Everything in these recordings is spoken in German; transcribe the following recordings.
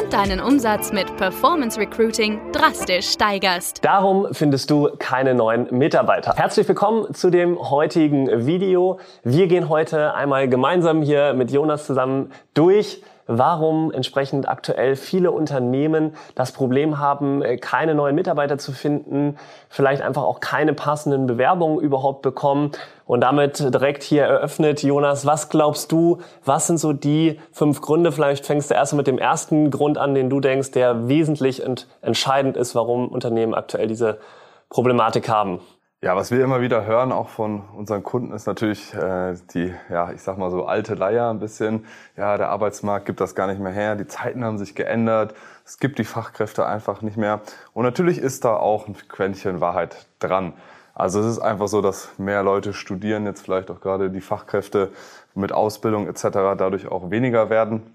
und deinen Umsatz mit Performance Recruiting drastisch steigerst. Darum findest du keine neuen Mitarbeiter. Herzlich willkommen zu dem heutigen Video. Wir gehen heute einmal gemeinsam hier mit Jonas zusammen durch, warum entsprechend aktuell viele Unternehmen das Problem haben, äh, keine neuen Mitarbeiter zu finden, vielleicht einfach auch keine passenden Bewerbungen überhaupt bekommen. Und damit direkt hier eröffnet, Jonas, was glaubst du, was sind so die fünf Gründe? Vielleicht fängst du erst mit dem ersten Grund an, den du denkst, der wesentlich und entscheidend ist, warum Unternehmen aktuell diese Problematik haben. Ja, was wir immer wieder hören, auch von unseren Kunden, ist natürlich äh, die, ja, ich sag mal so alte Leier ein bisschen. Ja, der Arbeitsmarkt gibt das gar nicht mehr her. Die Zeiten haben sich geändert. Es gibt die Fachkräfte einfach nicht mehr. Und natürlich ist da auch ein Quäntchen Wahrheit dran. Also es ist einfach so, dass mehr Leute studieren, jetzt vielleicht auch gerade die Fachkräfte mit Ausbildung etc. dadurch auch weniger werden.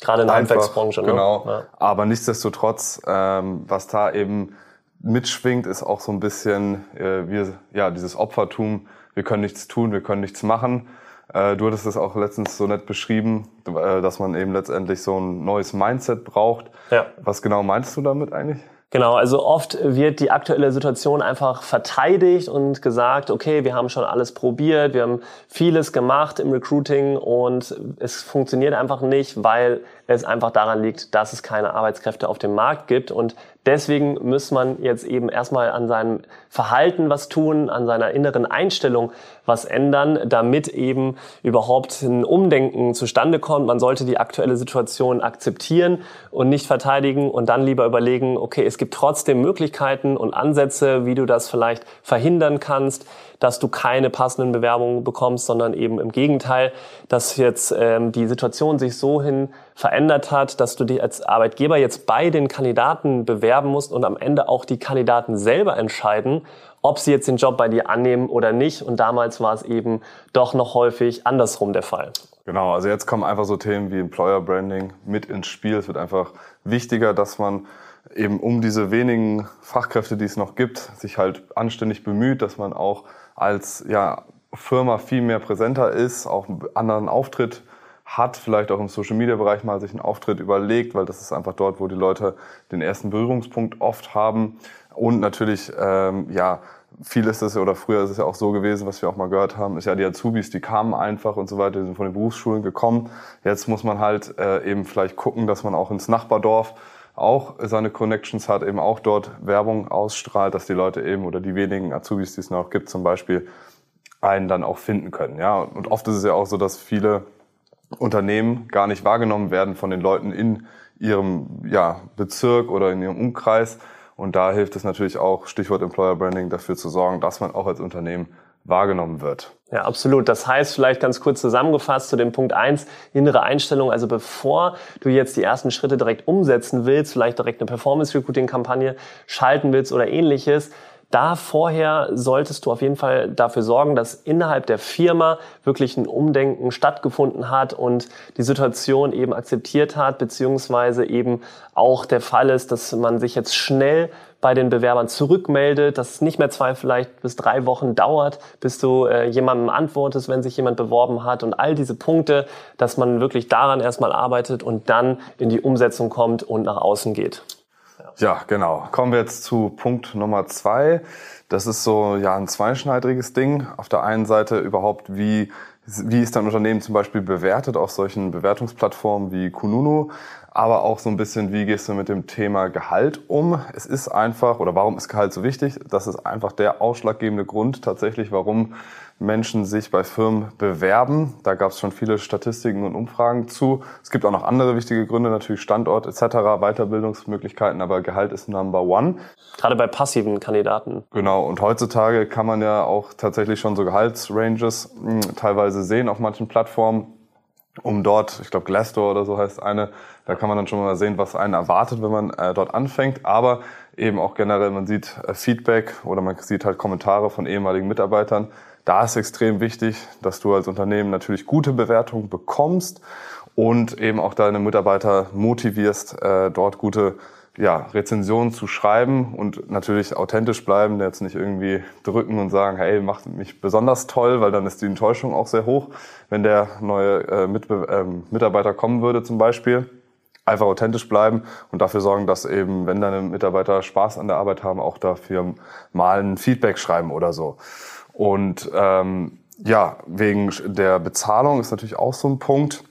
Gerade in der Handwerksbranche. Ne? Genau. Ja. Aber nichtsdestotrotz, ähm, was da eben mitschwingt, ist auch so ein bisschen äh, wir, ja, dieses Opfertum. Wir können nichts tun, wir können nichts machen. Äh, du hattest es auch letztens so nett beschrieben, äh, dass man eben letztendlich so ein neues Mindset braucht. Ja. Was genau meinst du damit eigentlich? Genau, also oft wird die aktuelle Situation einfach verteidigt und gesagt, okay, wir haben schon alles probiert, wir haben vieles gemacht im Recruiting und es funktioniert einfach nicht, weil es einfach daran liegt, dass es keine Arbeitskräfte auf dem Markt gibt und Deswegen muss man jetzt eben erstmal an seinem Verhalten was tun, an seiner inneren Einstellung was ändern, damit eben überhaupt ein Umdenken zustande kommt. Man sollte die aktuelle Situation akzeptieren und nicht verteidigen und dann lieber überlegen, okay, es gibt trotzdem Möglichkeiten und Ansätze, wie du das vielleicht verhindern kannst, dass du keine passenden Bewerbungen bekommst, sondern eben im Gegenteil, dass jetzt ähm, die Situation sich so hin verändert hat, dass du dich als Arbeitgeber jetzt bei den Kandidaten bewerben musst und am Ende auch die Kandidaten selber entscheiden, ob sie jetzt den Job bei dir annehmen oder nicht. Und damals war es eben doch noch häufig andersrum der Fall. Genau, also jetzt kommen einfach so Themen wie Employer Branding mit ins Spiel. Es wird einfach wichtiger, dass man eben um diese wenigen Fachkräfte, die es noch gibt, sich halt anständig bemüht, dass man auch als ja, Firma viel mehr präsenter ist, auch einen anderen Auftritt hat, vielleicht auch im Social Media Bereich mal sich einen Auftritt überlegt, weil das ist einfach dort, wo die Leute den ersten Berührungspunkt oft haben. Und natürlich, ähm, ja, viel ist es oder früher ist es ja auch so gewesen, was wir auch mal gehört haben, ist ja die Azubis, die kamen einfach und so weiter, die sind von den Berufsschulen gekommen. Jetzt muss man halt äh, eben vielleicht gucken, dass man auch ins Nachbardorf auch seine Connections hat, eben auch dort Werbung ausstrahlt, dass die Leute eben oder die wenigen Azubis, die es noch gibt, zum Beispiel einen dann auch finden können. Ja, und oft ist es ja auch so, dass viele Unternehmen gar nicht wahrgenommen werden von den Leuten in ihrem ja, Bezirk oder in ihrem Umkreis. Und da hilft es natürlich auch, Stichwort Employer Branding, dafür zu sorgen, dass man auch als Unternehmen wahrgenommen wird. Ja, absolut. Das heißt, vielleicht ganz kurz zusammengefasst zu dem Punkt eins innere Einstellung. Also bevor du jetzt die ersten Schritte direkt umsetzen willst, vielleicht direkt eine Performance-Recruiting-Kampagne schalten willst oder ähnliches, da vorher solltest du auf jeden Fall dafür sorgen, dass innerhalb der Firma wirklich ein Umdenken stattgefunden hat und die Situation eben akzeptiert hat, beziehungsweise eben auch der Fall ist, dass man sich jetzt schnell bei den Bewerbern zurückmeldet, dass es nicht mehr zwei, vielleicht bis drei Wochen dauert, bis du äh, jemandem antwortest, wenn sich jemand beworben hat und all diese Punkte, dass man wirklich daran erstmal arbeitet und dann in die Umsetzung kommt und nach außen geht. Ja, genau. Kommen wir jetzt zu Punkt Nummer zwei. Das ist so ja ein zweischneidiges Ding. Auf der einen Seite überhaupt, wie, wie ist dein Unternehmen zum Beispiel bewertet auf solchen Bewertungsplattformen wie Kununu, aber auch so ein bisschen, wie gehst du mit dem Thema Gehalt um? Es ist einfach, oder warum ist Gehalt so wichtig? Das ist einfach der ausschlaggebende Grund tatsächlich, warum Menschen sich bei Firmen bewerben. Da gab es schon viele Statistiken und Umfragen zu. Es gibt auch noch andere wichtige Gründe, natürlich Standort etc., Weiterbildungsmöglichkeiten, aber Gehalt ist Number One. Gerade bei passiven Kandidaten. Genau, und heutzutage kann man ja auch tatsächlich schon so Gehaltsranges mh, hm, teilweise sehen auf manchen Plattformen um dort, ich glaube Glassdoor oder so heißt eine, da kann man dann schon mal sehen, was einen erwartet, wenn man äh, dort anfängt. Aber eben auch generell, man sieht äh, Feedback oder man sieht halt Kommentare von ehemaligen Mitarbeitern, Da ist extrem wichtig, dass du als Unternehmen natürlich gute Bewertungen bekommst und eben auch deine Mitarbeiter motivierst, äh, dort gute ja, Rezensionen zu schreiben und natürlich authentisch bleiben, jetzt nicht irgendwie drücken und sagen, hey, macht mich besonders toll, weil dann ist die Enttäuschung auch sehr hoch, wenn der neue äh, Mitbe äh, Mitarbeiter kommen würde zum Beispiel. Einfach authentisch bleiben und dafür sorgen, dass eben, wenn deine Mitarbeiter Spaß an der Arbeit haben, auch dafür mal ein Feedback schreiben oder so. Und ähm, ja, wegen der Bezahlung ist natürlich auch so ein Punkt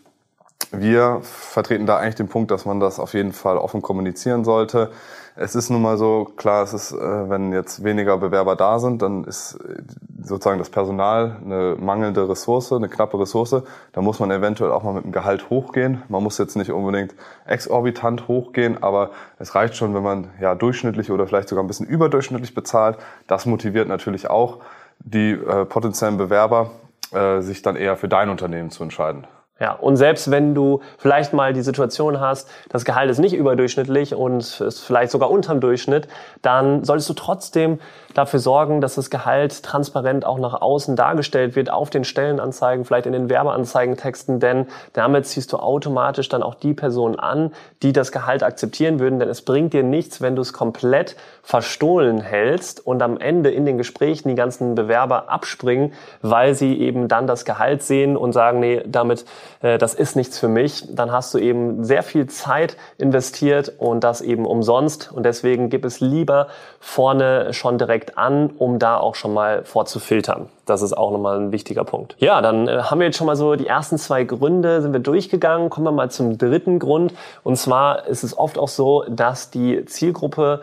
wir vertreten da eigentlich den Punkt, dass man das auf jeden Fall offen kommunizieren sollte. Es ist nun mal so, klar, es ist, äh, wenn jetzt weniger Bewerber da sind, dann ist äh, sozusagen das Personal eine mangelnde Ressource, eine knappe Ressource. Da muss man eventuell auch mal mit dem Gehalt hochgehen. Man muss jetzt nicht unbedingt exorbitant hochgehen, aber es reicht schon, wenn man ja durchschnittlich oder vielleicht sogar ein bisschen überdurchschnittlich bezahlt. Das motiviert natürlich auch die äh, potenziellen Bewerber, äh, sich dann eher für dein Unternehmen zu entscheiden. Ja, und selbst wenn du vielleicht mal die Situation hast, das Gehalt ist nicht überdurchschnittlich und ist vielleicht sogar unterm Durchschnitt, dann solltest du trotzdem dafür sorgen, dass das Gehalt transparent auch nach außen dargestellt wird, auf den Stellenanzeigen, vielleicht in den Werbeanzeigentexten, denn damit ziehst du automatisch dann auch die Personen an, die das Gehalt akzeptieren würden, denn es bringt dir nichts, wenn du es komplett verstohlen hältst und am Ende in den Gesprächen die ganzen Bewerber abspringen, weil sie eben dann das Gehalt sehen und sagen, nee, damit, äh, das ist nichts für mich, dann hast du eben sehr viel Zeit investiert und das eben umsonst und deswegen gib es lieber vorne schon direkt an, um da auch schon mal vorzufiltern. Das ist auch nochmal ein wichtiger Punkt. Ja, dann äh, haben wir jetzt schon mal so die ersten zwei Gründe sind wir durchgegangen. Kommen wir mal zum dritten Grund. Und zwar ist es oft auch so, dass die Zielgruppe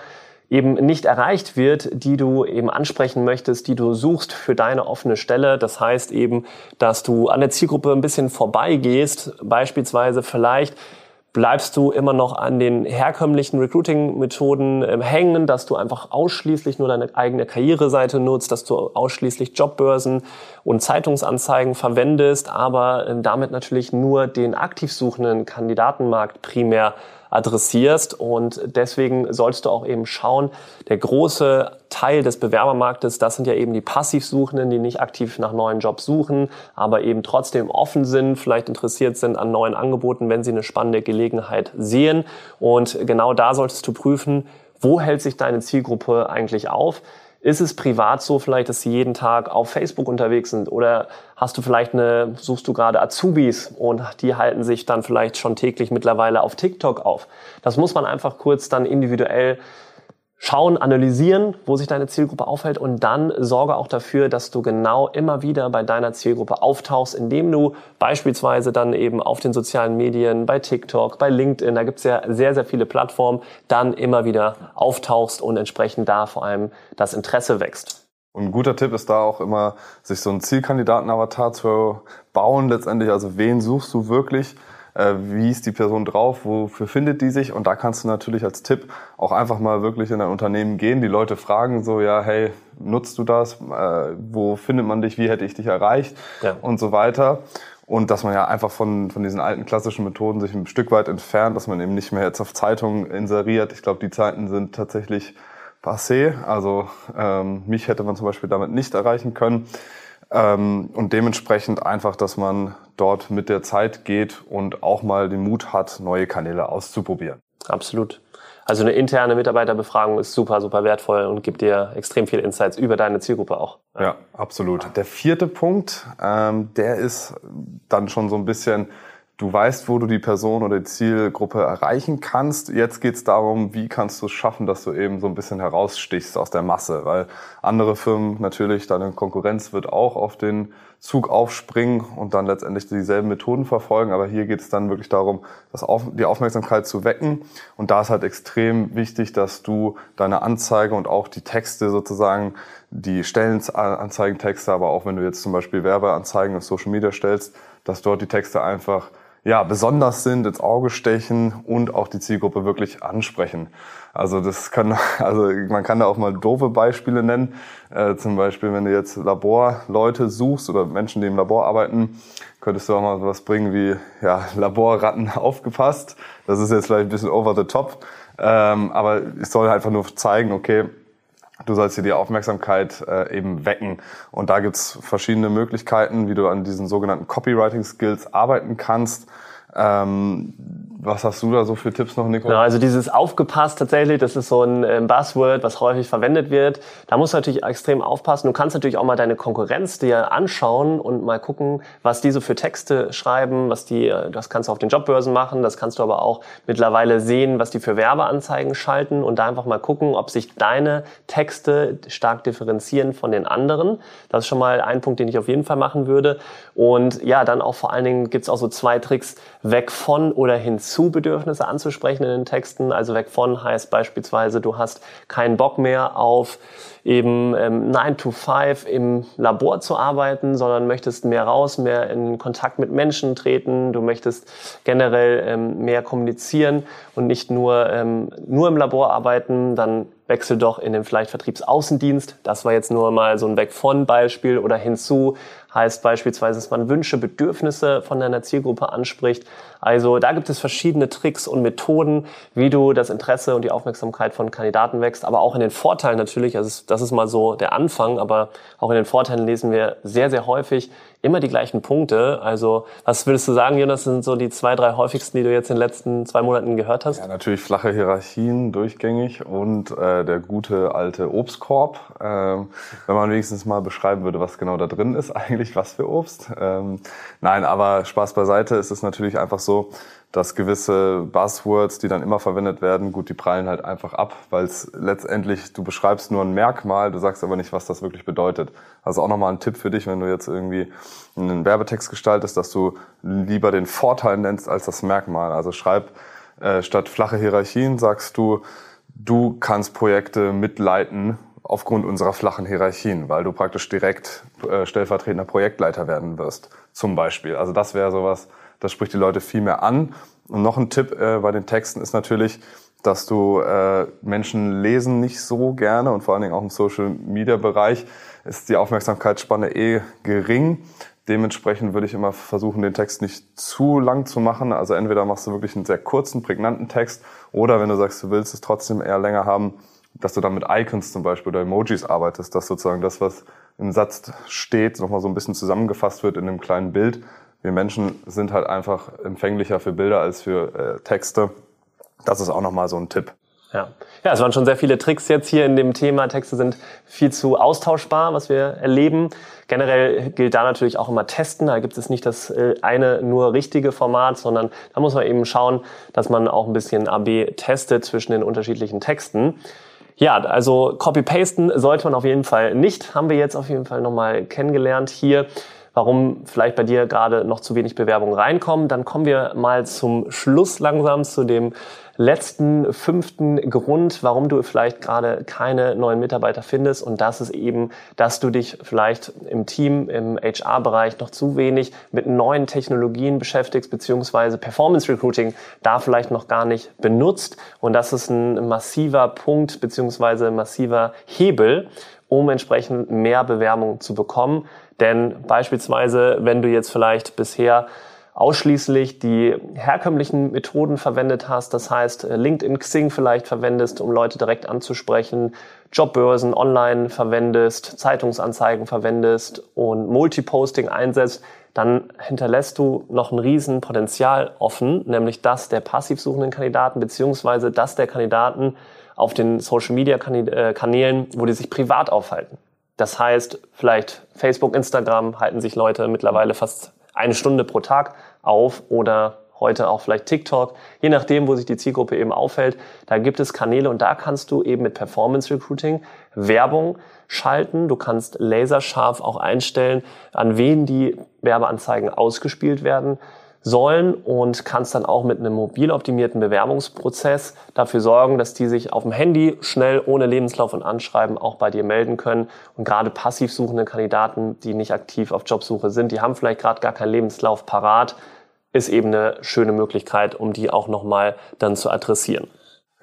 eben nicht erreicht wird, die du eben ansprechen möchtest, die du suchst für deine offene Stelle. Das heißt eben, dass du an der Zielgruppe ein bisschen vorbeigehst, beispielsweise vielleicht bleibst du immer noch an den herkömmlichen Recruiting-Methoden äh, hängen, dass du einfach ausschließlich nur deine eigene Karriereseite nutzt, dass du ausschließlich Jobbörsen und Zeitungsanzeigen verwendest, aber äh, damit natürlich nur den aktiv suchenden Kandidatenmarkt primär adressierst. Und deswegen sollst du auch eben schauen, der große Teil des Bewerbermarktes, das sind ja eben die Passivsuchenden, die nicht aktiv nach neuen Jobs suchen, aber eben trotzdem offen sind, vielleicht interessiert sind an neuen Angeboten, wenn sie eine spannende Gelegenheit sehen. Und genau da solltest du prüfen, wo hält sich deine Zielgruppe eigentlich auf? Ist es privat so vielleicht, dass sie jeden Tag auf Facebook unterwegs sind? Oder hast du vielleicht eine, suchst du gerade Azubis und die halten sich dann vielleicht schon täglich mittlerweile auf TikTok auf? Das muss man einfach kurz dann individuell schauen, analysieren, wo sich deine Zielgruppe aufhält und dann sorge auch dafür, dass du genau immer wieder bei deiner Zielgruppe auftauchst, indem du beispielsweise dann eben auf den sozialen Medien, bei TikTok, bei LinkedIn, da gibt's ja sehr, sehr viele Plattformen, dann immer wieder auftauchst und entsprechend da vor allem das Interesse wächst. Und ein guter Tipp ist da auch immer, sich so einen Zielkandidaten-Avatar zu bauen letztendlich. Also wen suchst du wirklich? Äh, wie ist die Person drauf, wofür findet die sich und da kannst du natürlich als Tipp auch einfach mal wirklich in ein Unternehmen gehen, die Leute fragen so, ja, hey, nutzt du das, äh, wo findet man dich, wie hätte ich dich erreicht ja. und so weiter. Und dass man ja einfach von, von diesen alten klassischen Methoden sich ein Stück weit entfernt, dass man eben nicht mehr jetzt auf Zeitungen inseriert. Ich glaube, die Zeiten sind tatsächlich passé. Also ähm, mich hätte man zum Beispiel damit nicht erreichen können. Ähm, und dementsprechend einfach, dass man dort mit der Zeit geht und auch mal den Mut hat, neue Kanäle auszuprobieren. Absolut. Also eine interne Mitarbeiterbefragung ist super, super wertvoll und gibt dir extrem viele Insights über deine Zielgruppe auch. Ja, absolut. Der vierte Punkt, ähm, der ist dann schon so ein bisschen du weißt, wo du die Person oder die Zielgruppe erreichen kannst. Jetzt geht es darum, wie kannst du es schaffen, dass du eben so ein bisschen herausstichst aus der Masse, weil andere Firmen natürlich, deine Konkurrenz wird auch auf den Zug aufspringen und dann letztendlich dieselben Methoden verfolgen. Aber hier geht es dann wirklich darum, das auf, die Aufmerksamkeit zu wecken. Und da ist halt extrem wichtig, dass du deine Anzeige und auch die Texte sozusagen, die Stellenanzeigentexte, aber auch wenn du jetzt zum Beispiel Werbeanzeigen auf Social Media stellst, dass dort die Texte einfach ja, besonders sind, ins Auge stechen und auch die Zielgruppe wirklich ansprechen. Also das kann, also man kann da auch mal doofe Beispiele nennen. Äh, zum Beispiel, wenn du jetzt Laborleute suchst oder Menschen, die im Labor arbeiten, könntest du auch mal was bringen wie ja, Laborratten aufgepasst. Das ist jetzt vielleicht ein bisschen over the top, ähm, aber es soll einfach nur zeigen, okay, Du sollst dir die Aufmerksamkeit äh, eben wecken. Und da gibt's verschiedene Möglichkeiten, wie du an diesen sogenannten Copywriting-Skills arbeiten kannst. Ähm, was hast du da so für Tipps noch, Nico? Genau, also dieses aufgepasst tatsächlich, das ist so ein ähm, Buzzword, was häufig verwendet wird. Da musst du natürlich extrem aufpassen. Du kannst natürlich auch mal deine Konkurrenz dir anschauen und mal gucken, was die so für Texte schreiben, was die, äh, das kannst du auf den Jobbörsen machen, das kannst du aber auch mittlerweile sehen, was die für Werbeanzeigen schalten und da einfach mal gucken, ob sich deine Texte stark differenzieren von den anderen. Das ist schon mal ein Punkt, den ich auf jeden Fall machen würde. Und ja, dann auch vor allen Dingen gibt's auch so zwei Tricks, weg von oder hinzu Bedürfnisse anzusprechen in den Texten. Also weg von heißt beispielsweise, du hast keinen Bock mehr auf eben ähm, 9 to 5 im Labor zu arbeiten, sondern möchtest mehr raus, mehr in Kontakt mit Menschen treten, du möchtest generell ähm, mehr kommunizieren und nicht nur, ähm, nur im Labor arbeiten, dann wechsel doch in den vielleicht Vertriebsaußendienst. Das war jetzt nur mal so ein Weg von Beispiel oder hinzu heißt beispielsweise, dass man Wünsche, Bedürfnisse von deiner Zielgruppe anspricht. Also da gibt es verschiedene Tricks und Methoden, wie du das Interesse und die Aufmerksamkeit von Kandidaten wächst, aber auch in den Vorteilen natürlich. Also das ist mal so der Anfang, aber auch in den Vorteilen lesen wir sehr, sehr häufig, immer die gleichen Punkte. Also was würdest du sagen, Jonas, sind so die zwei, drei häufigsten, die du jetzt in den letzten zwei Monaten gehört hast? Ja, natürlich flache Hierarchien durchgängig und äh, der gute alte Obstkorb. Ähm, wenn man wenigstens mal beschreiben würde, was genau da drin ist, eigentlich was für Obst. Ähm, nein, aber Spaß beiseite, ist es natürlich einfach so, dass gewisse Buzzwords, die dann immer verwendet werden, gut, die prallen halt einfach ab, weil es letztendlich, du beschreibst nur ein Merkmal, du sagst aber nicht, was das wirklich bedeutet. Also auch nochmal ein Tipp für dich, wenn du jetzt irgendwie einen Werbetext gestaltest, dass du lieber den Vorteil nennst als das Merkmal. Also schreib äh, statt flache Hierarchien, sagst du, du kannst Projekte mitleiten aufgrund unserer flachen Hierarchien, weil du praktisch direkt äh, stellvertretender Projektleiter werden wirst, zum Beispiel. Also das wäre sowas, das spricht die Leute viel mehr an. Und noch ein Tipp äh, bei den Texten ist natürlich, dass du äh, Menschen lesen nicht so gerne und vor allen Dingen auch im Social Media Bereich ist die Aufmerksamkeitsspanne eh gering. Dementsprechend würde ich immer versuchen, den Text nicht zu lang zu machen. Also entweder machst du wirklich einen sehr kurzen, prägnanten Text oder wenn du sagst, du willst es trotzdem eher länger haben, dass du dann mit Icons zum Beispiel oder Emojis arbeitest, dass sozusagen das, was im Satz steht, nochmal so ein bisschen zusammengefasst wird in einem kleinen Bild wir Menschen sind halt einfach empfänglicher für Bilder als für äh, Texte. Das ist auch nochmal so ein Tipp. Ja. ja, es waren schon sehr viele Tricks jetzt hier in dem Thema. Texte sind viel zu austauschbar, was wir erleben. Generell gilt da natürlich auch immer testen. Da gibt es nicht das äh, eine nur richtige Format, sondern da muss man eben schauen, dass man auch ein bisschen AB testet zwischen den unterschiedlichen Texten. Ja, also Copy-Pasten sollte man auf jeden Fall nicht. Haben wir jetzt auf jeden Fall nochmal kennengelernt hier warum vielleicht bei dir gerade noch zu wenig Bewerbungen reinkommen. Dann kommen wir mal zum Schluss langsam zu dem letzten fünften Grund, warum du vielleicht gerade keine neuen Mitarbeiter findest. Und das ist eben, dass du dich vielleicht im Team, im HR-Bereich noch zu wenig mit neuen Technologien beschäftigst, beziehungsweise Performance Recruiting da vielleicht noch gar nicht benutzt. Und das ist ein massiver Punkt, beziehungsweise massiver Hebel, um entsprechend mehr Bewerbungen zu bekommen. Denn beispielsweise, wenn du jetzt vielleicht bisher ausschließlich die herkömmlichen Methoden verwendet hast, das heißt LinkedIn, Xing vielleicht verwendest, um Leute direkt anzusprechen, Jobbörsen online verwendest, Zeitungsanzeigen verwendest und Multiposting einsetzt, dann hinterlässt du noch ein riesen Potenzial offen, nämlich das der passiv suchenden Kandidaten beziehungsweise das der Kandidaten auf den Social Media äh, Kanälen, wo die sich privat aufhalten. Das heißt, vielleicht Facebook, Instagram halten sich Leute mittlerweile fast eine Stunde pro Tag auf oder heute auch vielleicht TikTok, je nachdem, wo sich die Zielgruppe eben aufhält. Da gibt es Kanäle und da kannst du eben mit Performance Recruiting Werbung schalten. Du kannst laserscharf auch einstellen, an wen die Werbeanzeigen ausgespielt werden sollen und kannst dann auch mit einem mobil optimierten Bewerbungsprozess dafür sorgen, dass die sich auf dem Handy schnell ohne Lebenslauf und Anschreiben auch bei dir melden können. Und gerade passiv suchende Kandidaten, die nicht aktiv auf Jobsuche sind, die haben vielleicht gerade gar keinen Lebenslauf parat, ist eben eine schöne Möglichkeit, um die auch nochmal dann zu adressieren.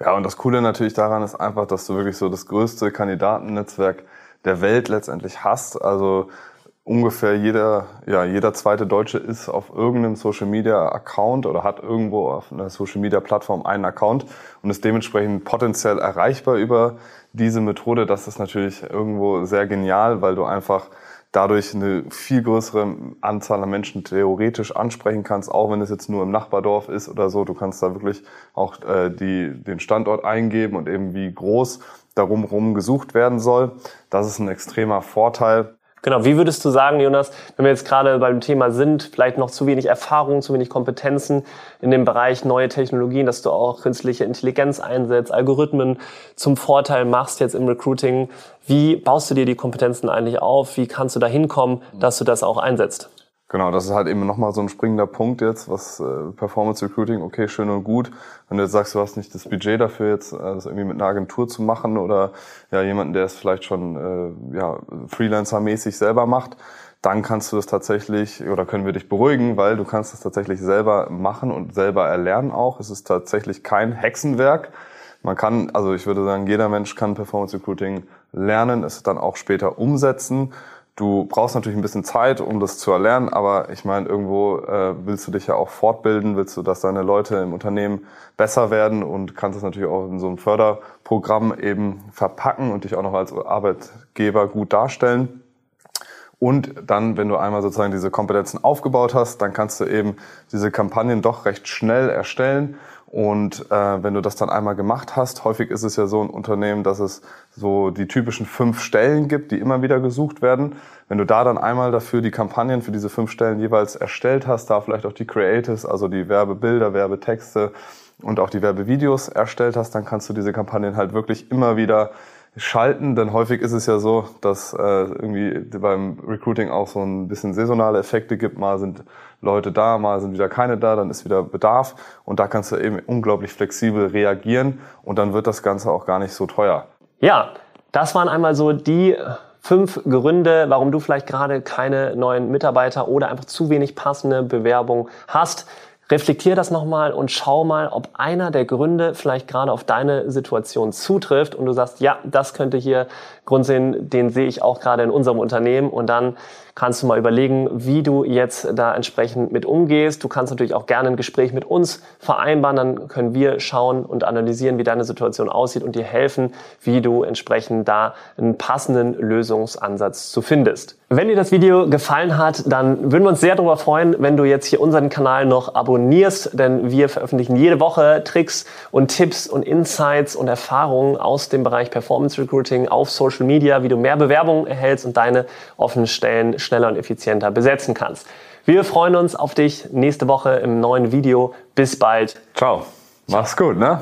Ja, und das Coole natürlich daran ist einfach, dass du wirklich so das größte Kandidatennetzwerk der Welt letztendlich hast. Also ungefähr jeder, ja, jeder zweite Deutsche ist auf irgendeinem Social Media Account oder hat irgendwo auf einer Social Media Plattform einen Account und ist dementsprechend potenziell erreichbar über diese Methode. Das ist natürlich irgendwo sehr genial, weil du einfach dadurch eine viel größere Anzahl an Menschen theoretisch ansprechen kannst, auch wenn es jetzt nur im Nachbardorf ist oder so. Du kannst da wirklich auch äh, die, den Standort eingeben und eben wie groß darum rum gesucht werden soll. Das ist ein extremer Vorteil. Genau, wie würdest du sagen, Jonas, wenn wir jetzt gerade beim Thema sind, vielleicht noch zu wenig Erfahrung, zu wenig Kompetenzen in dem Bereich neue Technologien, dass du auch künstliche Intelligenz einsetzt, Algorithmen zum Vorteil machst jetzt im Recruiting. Wie baust du dir die Kompetenzen eigentlich auf? Wie kannst du da hinkommen, dass du das auch einsetzt? Genau, das ist halt eben nochmal so ein springender Punkt jetzt, was äh, Performance Recruiting, okay, schön und gut. Wenn du jetzt sagst, du hast nicht das Budget dafür, jetzt äh, das irgendwie mit einer Agentur zu machen oder ja jemanden, der es vielleicht schon äh, ja, Freelancer-mäßig selber macht, dann kannst du das tatsächlich oder können wir dich beruhigen, weil du kannst es tatsächlich selber machen und selber erlernen auch. Es ist tatsächlich kein Hexenwerk. Man kann, also ich würde sagen, jeder Mensch kann Performance Recruiting lernen, es dann auch später umsetzen. Du brauchst natürlich ein bisschen Zeit, um das zu erlernen, aber ich meine, irgendwo äh, willst du dich ja auch fortbilden, willst du, dass deine Leute im Unternehmen besser werden und kannst es natürlich auch in so einem Förderprogramm eben verpacken und dich auch noch als Arbeitgeber gut darstellen. Und dann, wenn du einmal sozusagen diese Kompetenzen aufgebaut hast, dann kannst du eben diese Kampagnen doch recht schnell erstellen und äh, wenn du das dann einmal gemacht hast, häufig ist es ja so ein Unternehmen, dass es so die typischen fünf Stellen gibt, die immer wieder gesucht werden. Wenn du da dann einmal dafür die Kampagnen für diese fünf Stellen jeweils erstellt hast, da vielleicht auch die Creatives, also die Werbebilder, Werbetexte und auch die Werbevideos erstellt hast, dann kannst du diese Kampagnen halt wirklich immer wieder schalten, denn häufig ist es ja so, dass äh, irgendwie beim Recruiting auch so ein bisschen saisonale Effekte gibt. Mal sind Leute da, mal sind wieder keine da, dann ist wieder Bedarf und da kannst du eben unglaublich flexibel reagieren und dann wird das Ganze auch gar nicht so teuer. Ja, das waren einmal so die fünf Gründe, warum du vielleicht gerade keine neuen Mitarbeiter oder einfach zu wenig passende Bewerbung hast. Reflektier das nochmal und schau mal, ob einer der Gründe vielleicht gerade auf deine Situation zutrifft und du sagst, ja, das könnte hier Grund sein, den sehe ich auch gerade in unserem Unternehmen. Und dann kannst du mal überlegen, wie du jetzt da entsprechend mit umgehst. Du kannst natürlich auch gerne ein Gespräch mit uns vereinbaren, dann können wir schauen und analysieren, wie deine Situation aussieht und dir helfen, wie du entsprechend da einen passenden Lösungsansatz zu findest. Wenn dir das Video gefallen hat, dann würden wir uns sehr darüber freuen, wenn du jetzt hier unseren Kanal noch abonnierst, denn wir veröffentlichen jede Woche Tricks und Tipps und Insights und Erfahrungen aus dem Bereich Performance Recruiting auf Social Media, wie du mehr Bewerbungen erhältst und deine offenen Stellen schneller und effizienter besetzen kannst. Wir freuen uns auf dich nächste Woche im neuen Video. Bis bald. Ciao. Mach's gut, ne?